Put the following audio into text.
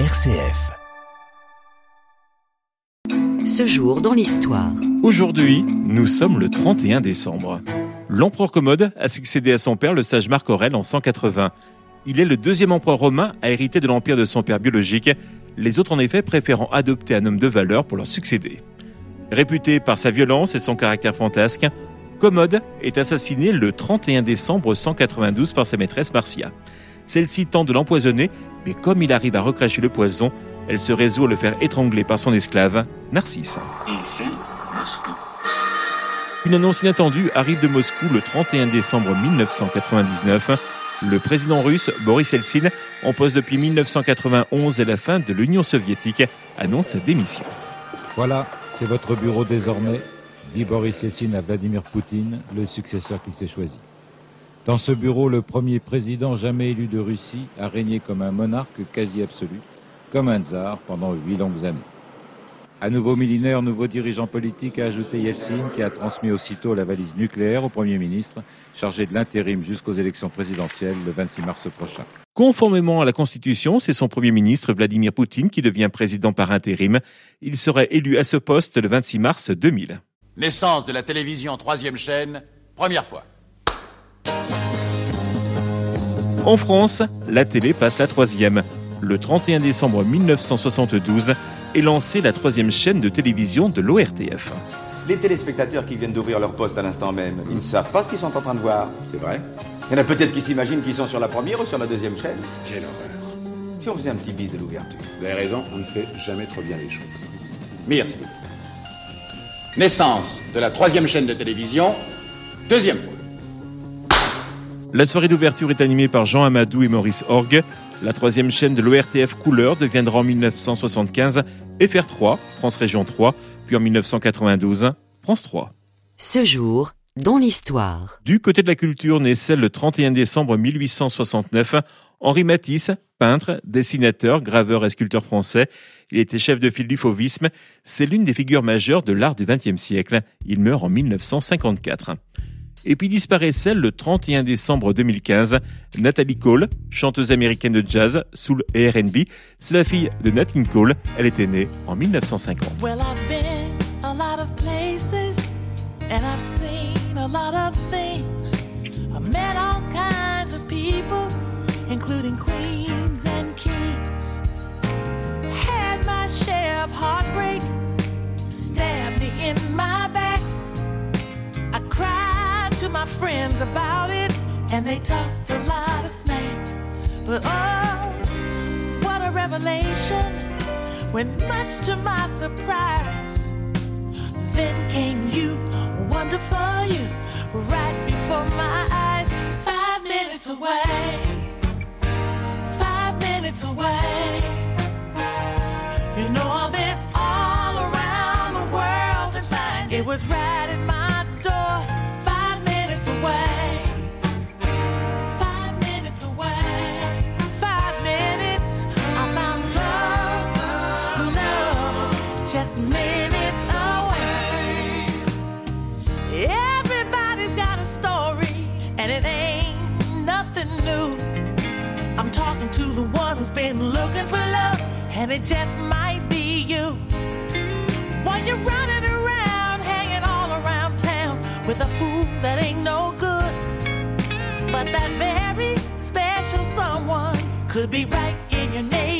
RCF. Ce jour dans l'histoire. Aujourd'hui, nous sommes le 31 décembre. L'empereur Commode a succédé à son père, le sage Marc Aurèle, en 180. Il est le deuxième empereur romain à hériter de l'empire de son père biologique, les autres en effet préférant adopter un homme de valeur pour leur succéder. Réputé par sa violence et son caractère fantasque, Commode est assassiné le 31 décembre 192 par sa maîtresse Marcia. Celle-ci tente de l'empoisonner, mais comme il arrive à recracher le poison, elle se résout à le faire étrangler par son esclave, Narcisse. Ici, Moscou. Une annonce inattendue arrive de Moscou le 31 décembre 1999. Le président russe Boris Eltsine, en poste depuis 1991 et la fin de l'Union soviétique, annonce sa démission. Voilà, c'est votre bureau désormais, dit Boris Eltsine à Vladimir Poutine, le successeur qui s'est choisi. Dans ce bureau, le premier président jamais élu de Russie a régné comme un monarque quasi absolu, comme un tsar pendant huit longues années. À nouveau millénaire, nouveau dirigeant politique, a ajouté Yeltsin, qui a transmis aussitôt la valise nucléaire au Premier ministre, chargé de l'intérim jusqu'aux élections présidentielles le 26 mars prochain. Conformément à la Constitution, c'est son Premier ministre Vladimir Poutine qui devient président par intérim. Il serait élu à ce poste le 26 mars 2000. Naissance de la télévision troisième chaîne, première fois. En France, la télé passe la troisième. Le 31 décembre 1972 est lancée la troisième chaîne de télévision de l'ORTF. Les téléspectateurs qui viennent d'ouvrir leur poste à l'instant même, ils ne savent pas ce qu'ils sont en train de voir. C'est vrai Il y en a peut-être qui s'imaginent qu'ils sont sur la première ou sur la deuxième chaîne. Quelle horreur. Si on faisait un petit bis de l'ouverture. Vous avez raison, on ne fait jamais trop bien les choses. Merci. Naissance de la troisième chaîne de télévision, deuxième fois. La soirée d'ouverture est animée par Jean Amadou et Maurice Orgue. La troisième chaîne de l'ORTF Couleur deviendra en 1975 FR3, France Région 3, puis en 1992 France 3. Ce jour dans l'histoire. Du côté de la culture, naît celle le 31 décembre 1869. Henri Matisse, peintre, dessinateur, graveur et sculpteur français. Il était chef de file du fauvisme. C'est l'une des figures majeures de l'art du XXe siècle. Il meurt en 1954. Et puis disparaît celle le 31 décembre 2015, Nathalie Cole, chanteuse américaine de jazz, soul et R&B. C'est la fille de Nat King Cole. Elle était née en 1950. Well, I've been a lot of places and I've seen a lot of things. I've met all kinds of people, including my friends about it, and they talked a lot of smack. But oh, what a revelation when much to my surprise, then came you, wonderful you, right before my eyes. Five minutes away, five minutes away. You know I've been all around the world and find it was right in my nothing new. I'm talking to the one who's been looking for love, and it just might be you. While you're running around, hanging all around town with a fool that ain't no good. But that very special someone could be right in your neighborhood.